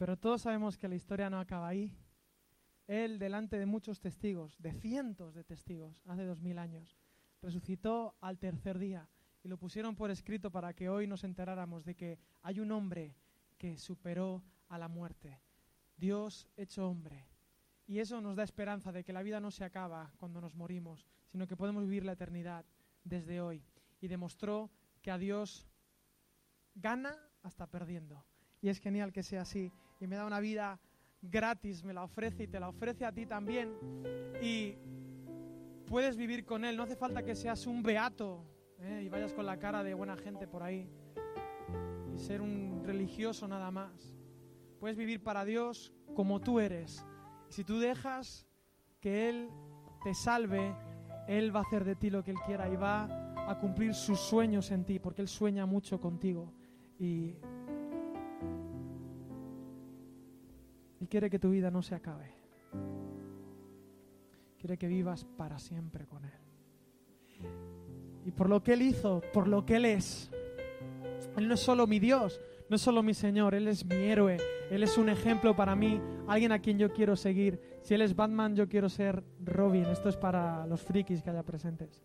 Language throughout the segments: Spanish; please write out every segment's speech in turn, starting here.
Pero todos sabemos que la historia no acaba ahí. Él, delante de muchos testigos, de cientos de testigos, hace dos mil años, resucitó al tercer día y lo pusieron por escrito para que hoy nos enteráramos de que hay un hombre que superó a la muerte. Dios hecho hombre. Y eso nos da esperanza de que la vida no se acaba cuando nos morimos, sino que podemos vivir la eternidad desde hoy. Y demostró que a Dios gana hasta perdiendo. Y es genial que sea así. Y me da una vida gratis, me la ofrece y te la ofrece a ti también. Y puedes vivir con Él. No hace falta que seas un beato ¿eh? y vayas con la cara de buena gente por ahí. Y ser un religioso nada más. Puedes vivir para Dios como tú eres. Si tú dejas que Él te salve, Él va a hacer de ti lo que Él quiera y va a cumplir sus sueños en ti, porque Él sueña mucho contigo. Y quiere que tu vida no se acabe. Quiere que vivas para siempre con Él. Y por lo que Él hizo, por lo que Él es. Él no es solo mi Dios, no es solo mi Señor, Él es mi héroe. Él es un ejemplo para mí, alguien a quien yo quiero seguir. Si Él es Batman, yo quiero ser Robin. Esto es para los frikis que haya presentes.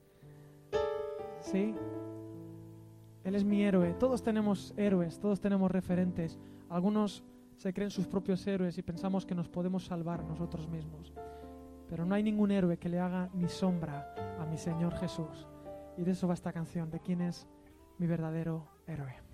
¿Sí? Él es mi héroe. Todos tenemos héroes, todos tenemos referentes. Algunos se creen sus propios héroes y pensamos que nos podemos salvar nosotros mismos. Pero no hay ningún héroe que le haga ni sombra a mi Señor Jesús. Y de eso va esta canción, de quién es mi verdadero héroe.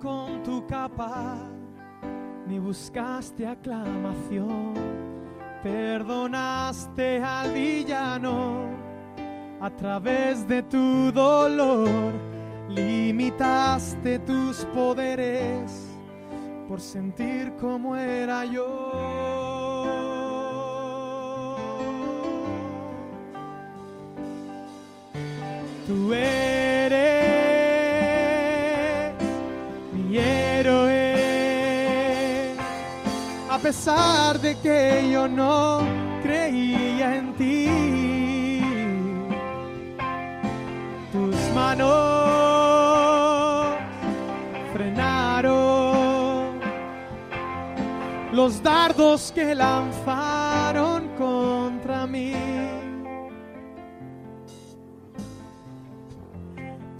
Con tu capa, ni buscaste aclamación. Perdonaste al villano a través de tu dolor. Limitaste tus poderes por sentir como era yo. Pesar de que yo no creía en ti. Tus manos frenaron los dardos que lanzaron contra mí.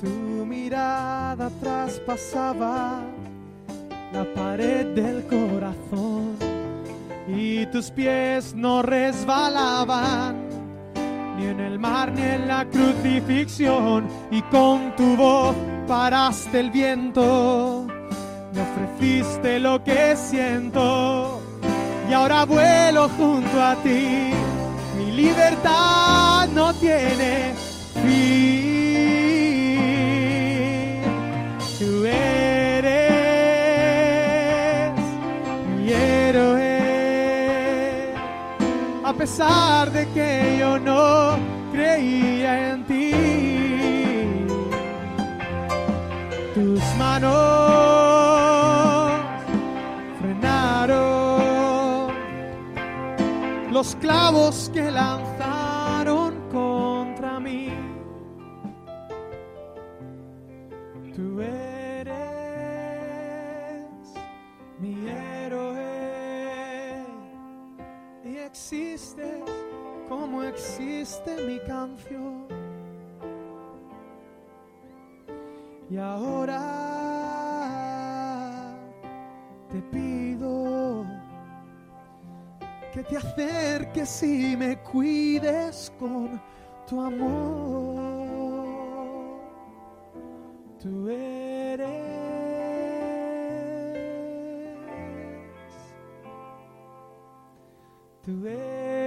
Tu mirada traspasaba la pared del corazón y tus pies no resbalaban ni en el mar ni en la crucifixión y con tu voz paraste el viento, me ofreciste lo que siento y ahora vuelo junto a ti, mi libertad no tiene fin. Pesar de que yo no creía en ti. Tus manos frenaron los clavos que lanzaron existe mi canción. Y ahora te pido que te acerques y me cuides con tu amor. Tú eres Tú eres